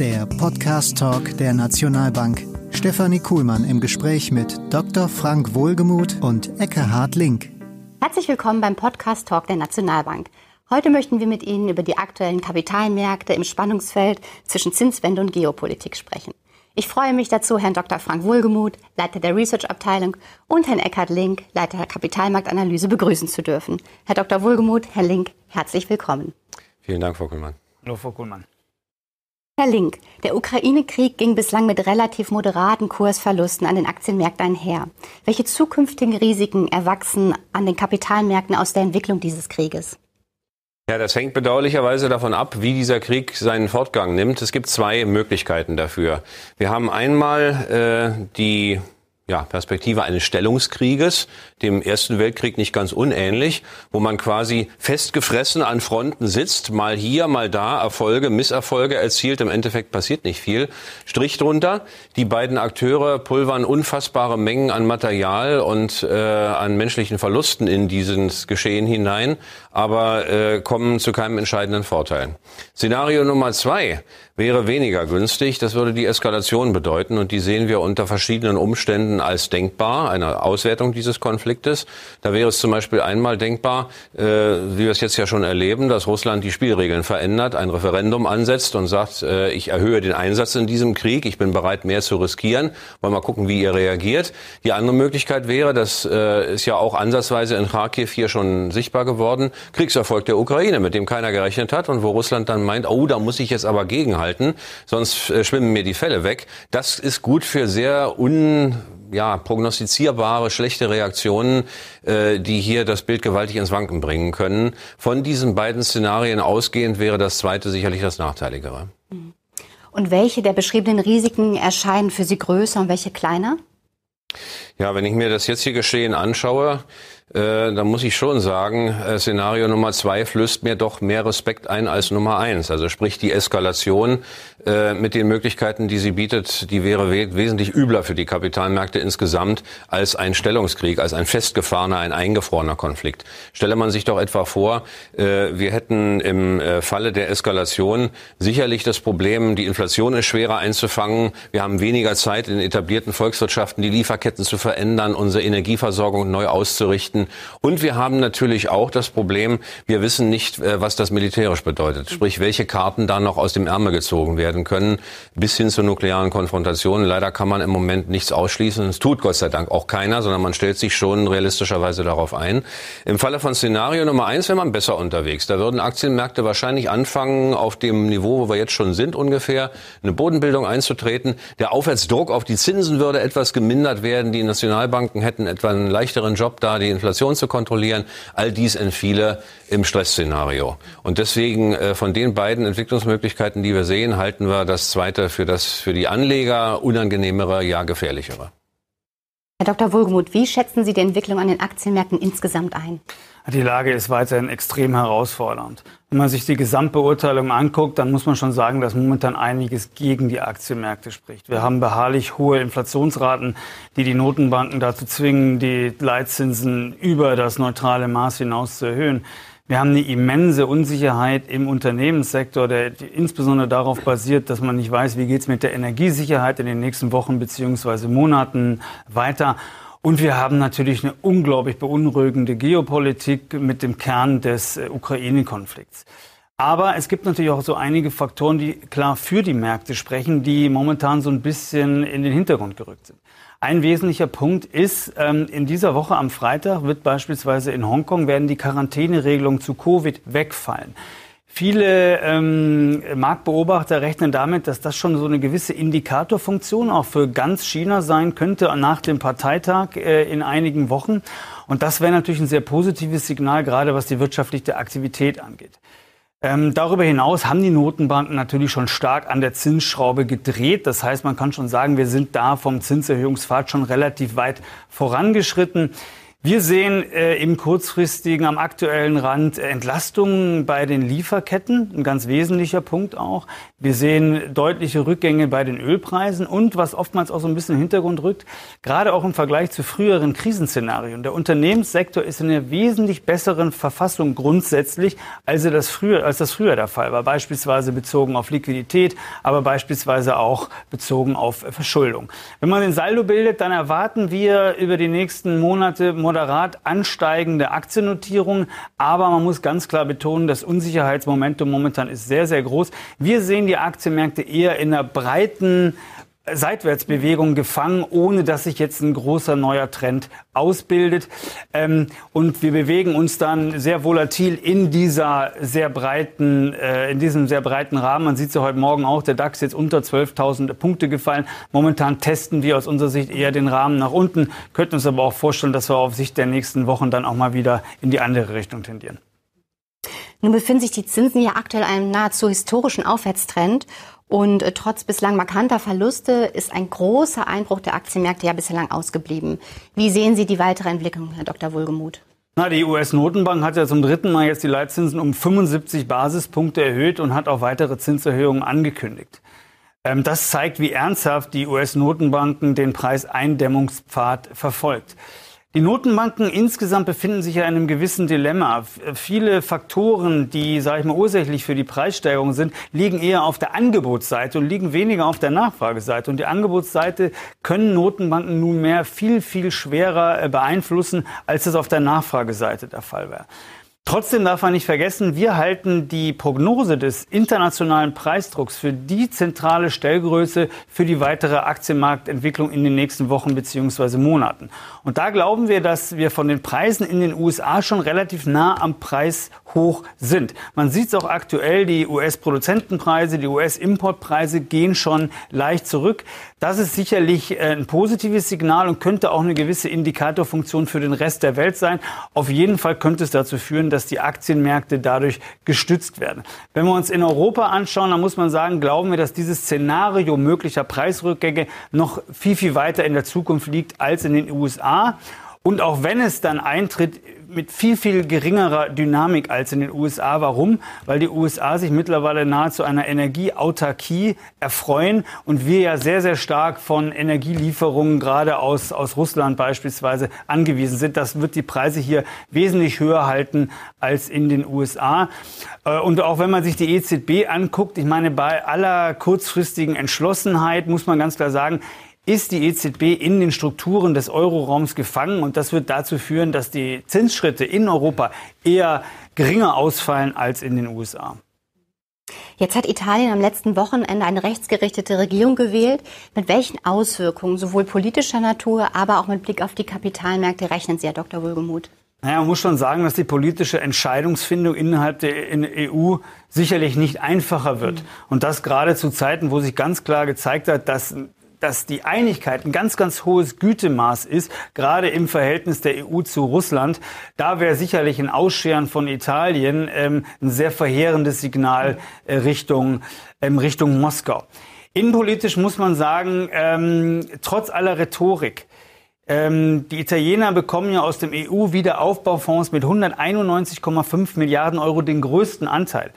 der Podcast Talk der Nationalbank. Stefanie Kuhlmann im Gespräch mit Dr. Frank Wohlgemuth und Eckehard Link. Herzlich willkommen beim Podcast Talk der Nationalbank. Heute möchten wir mit Ihnen über die aktuellen Kapitalmärkte im Spannungsfeld zwischen Zinswende und Geopolitik sprechen. Ich freue mich dazu, Herrn Dr. Frank Wohlgemuth, Leiter der Research-Abteilung, und Herrn Eckhard Link, Leiter der Kapitalmarktanalyse, begrüßen zu dürfen. Herr Dr. Wohlgemuth, Herr Link, herzlich willkommen. Vielen Dank, Frau Kuhlmann. Hallo, Frau Kuhlmann. Herr Link, der Ukraine-Krieg ging bislang mit relativ moderaten Kursverlusten an den Aktienmärkten einher. Welche zukünftigen Risiken erwachsen an den Kapitalmärkten aus der Entwicklung dieses Krieges? Ja, das hängt bedauerlicherweise davon ab, wie dieser Krieg seinen Fortgang nimmt. Es gibt zwei Möglichkeiten dafür. Wir haben einmal äh, die ja, Perspektive eines Stellungskrieges, dem Ersten Weltkrieg nicht ganz unähnlich, wo man quasi festgefressen an Fronten sitzt, mal hier, mal da, Erfolge, Misserfolge erzielt, im Endeffekt passiert nicht viel. Strich drunter, die beiden Akteure pulvern unfassbare Mengen an Material und äh, an menschlichen Verlusten in dieses Geschehen hinein, aber äh, kommen zu keinem entscheidenden Vorteil. Szenario Nummer zwei wäre weniger günstig. Das würde die Eskalation bedeuten und die sehen wir unter verschiedenen Umständen als denkbar, eine Auswertung dieses Konfliktes. Da wäre es zum Beispiel einmal denkbar, äh, wie wir es jetzt ja schon erleben, dass Russland die Spielregeln verändert, ein Referendum ansetzt und sagt, äh, ich erhöhe den Einsatz in diesem Krieg, ich bin bereit, mehr zu riskieren. Wollen wir gucken, wie ihr reagiert. Die andere Möglichkeit wäre, das äh, ist ja auch ansatzweise in Kharkiv hier schon sichtbar geworden, Kriegserfolg der Ukraine, mit dem keiner gerechnet hat und wo Russland dann meint, oh, da muss ich jetzt aber gegenhalten, sonst äh, schwimmen mir die Fälle weg. Das ist gut für sehr un ja, prognostizierbare, schlechte Reaktionen, äh, die hier das Bild gewaltig ins Wanken bringen können. Von diesen beiden Szenarien ausgehend wäre das zweite sicherlich das nachteiligere. Und welche der beschriebenen Risiken erscheinen für Sie größer und welche kleiner? Ja, wenn ich mir das jetzige Geschehen anschaue, äh, dann muss ich schon sagen, äh, Szenario Nummer zwei flößt mir doch mehr Respekt ein als Nummer eins. Also sprich die Eskalation äh, mit den Möglichkeiten, die sie bietet, die wäre we wesentlich übler für die Kapitalmärkte insgesamt als ein Stellungskrieg, als ein festgefahrener, ein eingefrorener Konflikt. Stelle man sich doch etwa vor, äh, wir hätten im äh, Falle der Eskalation sicherlich das Problem, die Inflation ist schwerer einzufangen. Wir haben weniger Zeit in etablierten Volkswirtschaften, die Lieferketten zu verändern, unsere Energieversorgung neu auszurichten Konflikten. Und wir haben natürlich auch das Problem, wir wissen nicht, äh, was das militärisch bedeutet. Sprich, welche Karten da noch aus dem Ärmel gezogen werden können, bis hin zur nuklearen Konfrontation. Leider kann man im Moment nichts ausschließen. Es tut Gott sei Dank auch keiner, sondern man stellt sich schon realistischerweise darauf ein. Im Falle von Szenario Nummer eins wäre man besser unterwegs. Da würden Aktienmärkte wahrscheinlich anfangen, auf dem Niveau, wo wir jetzt schon sind, ungefähr eine Bodenbildung einzutreten. Der Aufwärtsdruck auf die Zinsen würde etwas gemindert werden. Die Nationalbanken hätten etwa einen leichteren Job da, die Inflation Inflation zu kontrollieren. All dies entfiele im Stressszenario. Und deswegen äh, von den beiden Entwicklungsmöglichkeiten, die wir sehen, halten wir das zweite für das für die Anleger unangenehmere, ja gefährlichere. Herr Dr. Wohlgemuth, wie schätzen Sie die Entwicklung an den Aktienmärkten insgesamt ein? Die Lage ist weiterhin extrem herausfordernd. Wenn man sich die Gesamtbeurteilung anguckt, dann muss man schon sagen, dass momentan einiges gegen die Aktienmärkte spricht. Wir haben beharrlich hohe Inflationsraten, die die Notenbanken dazu zwingen, die Leitzinsen über das neutrale Maß hinaus zu erhöhen. Wir haben eine immense Unsicherheit im Unternehmenssektor, der insbesondere darauf basiert, dass man nicht weiß, wie geht es mit der Energiesicherheit in den nächsten Wochen beziehungsweise Monaten weiter. Und wir haben natürlich eine unglaublich beunruhigende Geopolitik mit dem Kern des äh, Ukraine-Konflikts. Aber es gibt natürlich auch so einige Faktoren, die klar für die Märkte sprechen, die momentan so ein bisschen in den Hintergrund gerückt sind. Ein wesentlicher Punkt ist, ähm, in dieser Woche am Freitag wird beispielsweise in Hongkong werden die Quarantäneregelungen zu Covid wegfallen. Viele ähm, Marktbeobachter rechnen damit, dass das schon so eine gewisse Indikatorfunktion auch für ganz China sein könnte nach dem Parteitag äh, in einigen Wochen. Und das wäre natürlich ein sehr positives Signal, gerade was die wirtschaftliche Aktivität angeht. Ähm, darüber hinaus haben die Notenbanken natürlich schon stark an der Zinsschraube gedreht. Das heißt, man kann schon sagen, wir sind da vom Zinserhöhungspfad schon relativ weit vorangeschritten. Wir sehen äh, im kurzfristigen, am aktuellen Rand Entlastungen bei den Lieferketten, ein ganz wesentlicher Punkt auch. Wir sehen deutliche Rückgänge bei den Ölpreisen und was oftmals auch so ein bisschen im Hintergrund rückt, gerade auch im Vergleich zu früheren Krisenszenarien. Der Unternehmenssektor ist in einer wesentlich besseren Verfassung grundsätzlich, als das früher, als das früher der Fall war. Beispielsweise bezogen auf Liquidität, aber beispielsweise auch bezogen auf Verschuldung. Wenn man den Saldo bildet, dann erwarten wir über die nächsten Monate moderat ansteigende Aktiennotierungen. Aber man muss ganz klar betonen, das Unsicherheitsmomentum momentan ist sehr, sehr groß. Wir sehen die Aktienmärkte eher in einer breiten Seitwärtsbewegung gefangen, ohne dass sich jetzt ein großer neuer Trend ausbildet. Ähm, und wir bewegen uns dann sehr volatil in dieser sehr breiten, äh, in diesem sehr breiten Rahmen. Man sieht es ja heute Morgen auch, der DAX jetzt unter 12.000 Punkte gefallen. Momentan testen wir aus unserer Sicht eher den Rahmen nach unten, könnten uns aber auch vorstellen, dass wir auf Sicht der nächsten Wochen dann auch mal wieder in die andere Richtung tendieren. Nun befinden sich die Zinsen ja aktuell einem nahezu historischen Aufwärtstrend. Und äh, trotz bislang markanter Verluste ist ein großer Einbruch der Aktienmärkte ja bislang ausgeblieben. Wie sehen Sie die weitere Entwicklung, Herr Dr. Wohlgemuth? Na, die US-Notenbank hat ja zum dritten Mal jetzt die Leitzinsen um 75 Basispunkte erhöht und hat auch weitere Zinserhöhungen angekündigt. Ähm, das zeigt, wie ernsthaft die US-Notenbanken den Preiseindämmungspfad verfolgt. Die Notenbanken insgesamt befinden sich ja in einem gewissen Dilemma. Viele Faktoren, die, sage ich mal, ursächlich für die Preissteigerung sind, liegen eher auf der Angebotsseite und liegen weniger auf der Nachfrageseite. Und die Angebotsseite können Notenbanken nunmehr viel, viel schwerer äh, beeinflussen, als es auf der Nachfrageseite der Fall wäre. Trotzdem darf man nicht vergessen, wir halten die Prognose des internationalen Preisdrucks für die zentrale Stellgröße für die weitere Aktienmarktentwicklung in den nächsten Wochen bzw. Monaten. Und da glauben wir, dass wir von den Preisen in den USA schon relativ nah am Preis hoch sind. Man sieht es auch aktuell, die US-Produzentenpreise, die US-Importpreise gehen schon leicht zurück. Das ist sicherlich äh, ein positives Signal und könnte auch eine gewisse Indikatorfunktion für den Rest der Welt sein. Auf jeden Fall könnte es dazu führen, dass die Aktienmärkte dadurch gestützt werden. Wenn wir uns in Europa anschauen, dann muss man sagen, glauben wir, dass dieses Szenario möglicher Preisrückgänge noch viel, viel weiter in der Zukunft liegt als in den USA. Und auch wenn es dann eintritt, mit viel, viel geringerer Dynamik als in den USA. Warum? Weil die USA sich mittlerweile nahezu einer Energieautarkie erfreuen und wir ja sehr, sehr stark von Energielieferungen gerade aus, aus Russland beispielsweise angewiesen sind. Das wird die Preise hier wesentlich höher halten als in den USA. Äh, und auch wenn man sich die EZB anguckt, ich meine, bei aller kurzfristigen Entschlossenheit muss man ganz klar sagen, ist die EZB in den Strukturen des Euroraums gefangen und das wird dazu führen, dass die Zinsschritte in Europa eher geringer ausfallen als in den USA. Jetzt hat Italien am letzten Wochenende eine rechtsgerichtete Regierung gewählt. Mit welchen Auswirkungen, sowohl politischer Natur, aber auch mit Blick auf die Kapitalmärkte, rechnen Sie, Herr Dr. Wohlgemuth? Naja, man muss schon sagen, dass die politische Entscheidungsfindung innerhalb der EU sicherlich nicht einfacher wird. Mhm. Und das gerade zu Zeiten, wo sich ganz klar gezeigt hat, dass dass die Einigkeit ein ganz, ganz hohes Gütemaß ist, gerade im Verhältnis der EU zu Russland. Da wäre sicherlich ein Ausscheren von Italien ähm, ein sehr verheerendes Signal äh, Richtung, ähm, Richtung Moskau. Innenpolitisch muss man sagen, ähm, trotz aller Rhetorik, ähm, die Italiener bekommen ja aus dem EU-Wiederaufbaufonds mit 191,5 Milliarden Euro den größten Anteil.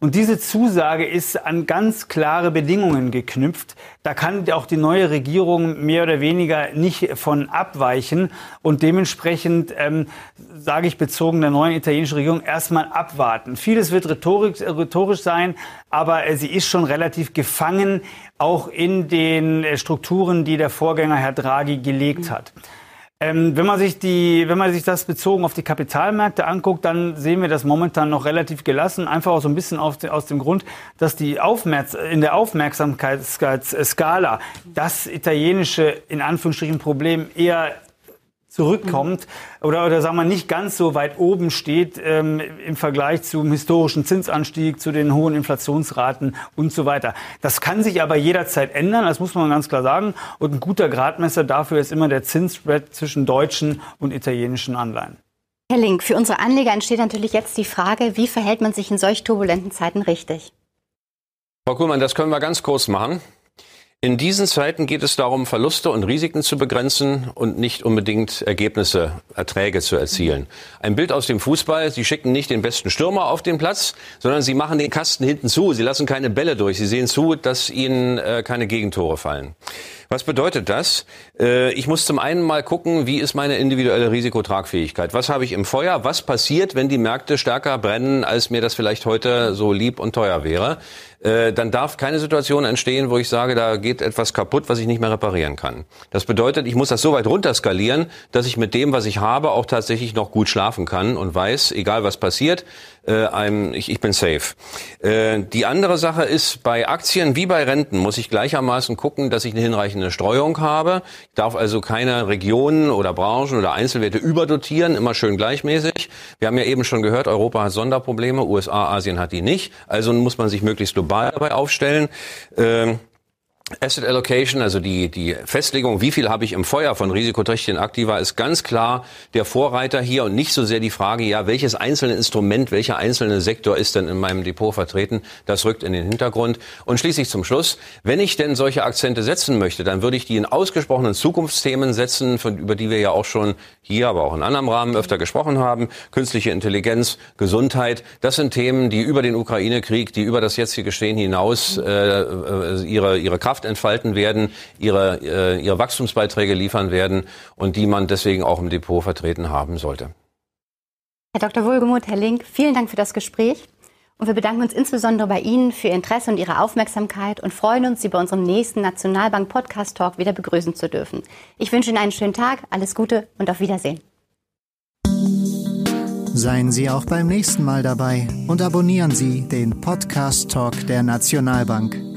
Und diese Zusage ist an ganz klare Bedingungen geknüpft. Da kann auch die neue Regierung mehr oder weniger nicht von abweichen. Und dementsprechend, ähm, sage ich bezogen der neuen italienischen Regierung, erstmal abwarten. Vieles wird rhetorisch, rhetorisch sein, aber äh, sie ist schon relativ gefangen, auch in den äh, Strukturen, die der Vorgänger Herr Draghi gelegt hat. Ähm, wenn man sich die, wenn man sich das bezogen auf die Kapitalmärkte anguckt, dann sehen wir das momentan noch relativ gelassen. Einfach auch so ein bisschen auf, aus dem Grund, dass die Aufmerks in der Aufmerksamkeitsskala das italienische, in Anführungsstrichen, Problem eher zurückkommt oder, oder sagen wir nicht ganz so weit oben steht ähm, im Vergleich zum historischen Zinsanstieg, zu den hohen Inflationsraten und so weiter. Das kann sich aber jederzeit ändern, das muss man ganz klar sagen. Und ein guter Gradmesser dafür ist immer der Zinsspread zwischen deutschen und italienischen Anleihen. Herr Link, für unsere Anleger entsteht natürlich jetzt die Frage, wie verhält man sich in solch turbulenten Zeiten richtig? Frau Kuhlmann, das können wir ganz kurz machen. In diesen Zeiten geht es darum, Verluste und Risiken zu begrenzen und nicht unbedingt Ergebnisse, Erträge zu erzielen. Ein Bild aus dem Fußball. Sie schicken nicht den besten Stürmer auf den Platz, sondern sie machen den Kasten hinten zu. Sie lassen keine Bälle durch. Sie sehen zu, dass ihnen äh, keine Gegentore fallen. Was bedeutet das? Äh, ich muss zum einen mal gucken, wie ist meine individuelle Risikotragfähigkeit? Was habe ich im Feuer? Was passiert, wenn die Märkte stärker brennen, als mir das vielleicht heute so lieb und teuer wäre? Äh, dann darf keine Situation entstehen, wo ich sage, da geht etwas kaputt, was ich nicht mehr reparieren kann. Das bedeutet, ich muss das so weit runterskalieren, dass ich mit dem, was ich habe, auch tatsächlich noch gut schlafen kann und weiß, egal was passiert, äh, ich, ich bin safe. Äh, die andere Sache ist, bei Aktien wie bei Renten muss ich gleichermaßen gucken, dass ich eine hinreichende Streuung habe. Ich darf also keine Regionen oder Branchen oder Einzelwerte überdotieren, immer schön gleichmäßig. Wir haben ja eben schon gehört, Europa hat Sonderprobleme, USA, Asien hat die nicht. Also muss man sich möglichst global dabei aufstellen. Ähm, Asset Allocation, also die, die Festlegung, wie viel habe ich im Feuer von risikoträchtigen Aktiva, ist ganz klar der Vorreiter hier und nicht so sehr die Frage, ja, welches einzelne Instrument, welcher einzelne Sektor ist denn in meinem Depot vertreten, das rückt in den Hintergrund. Und schließlich zum Schluss, wenn ich denn solche Akzente setzen möchte, dann würde ich die in ausgesprochenen Zukunftsthemen setzen, von, über die wir ja auch schon hier, aber auch in anderem Rahmen öfter gesprochen haben. Künstliche Intelligenz, Gesundheit, das sind Themen, die über den Ukraine-Krieg, die über das jetzige Geschehen hinaus äh, äh ihre, ihre Kraft Kraft entfalten werden, ihre, äh, ihre Wachstumsbeiträge liefern werden und die man deswegen auch im Depot vertreten haben sollte. Herr Dr. Wohlgemuth, Herr Link, vielen Dank für das Gespräch. Und wir bedanken uns insbesondere bei Ihnen für Ihr Interesse und Ihre Aufmerksamkeit und freuen uns, Sie bei unserem nächsten Nationalbank Podcast Talk wieder begrüßen zu dürfen. Ich wünsche Ihnen einen schönen Tag, alles Gute und auf Wiedersehen. Seien Sie auch beim nächsten Mal dabei und abonnieren Sie den Podcast Talk der Nationalbank.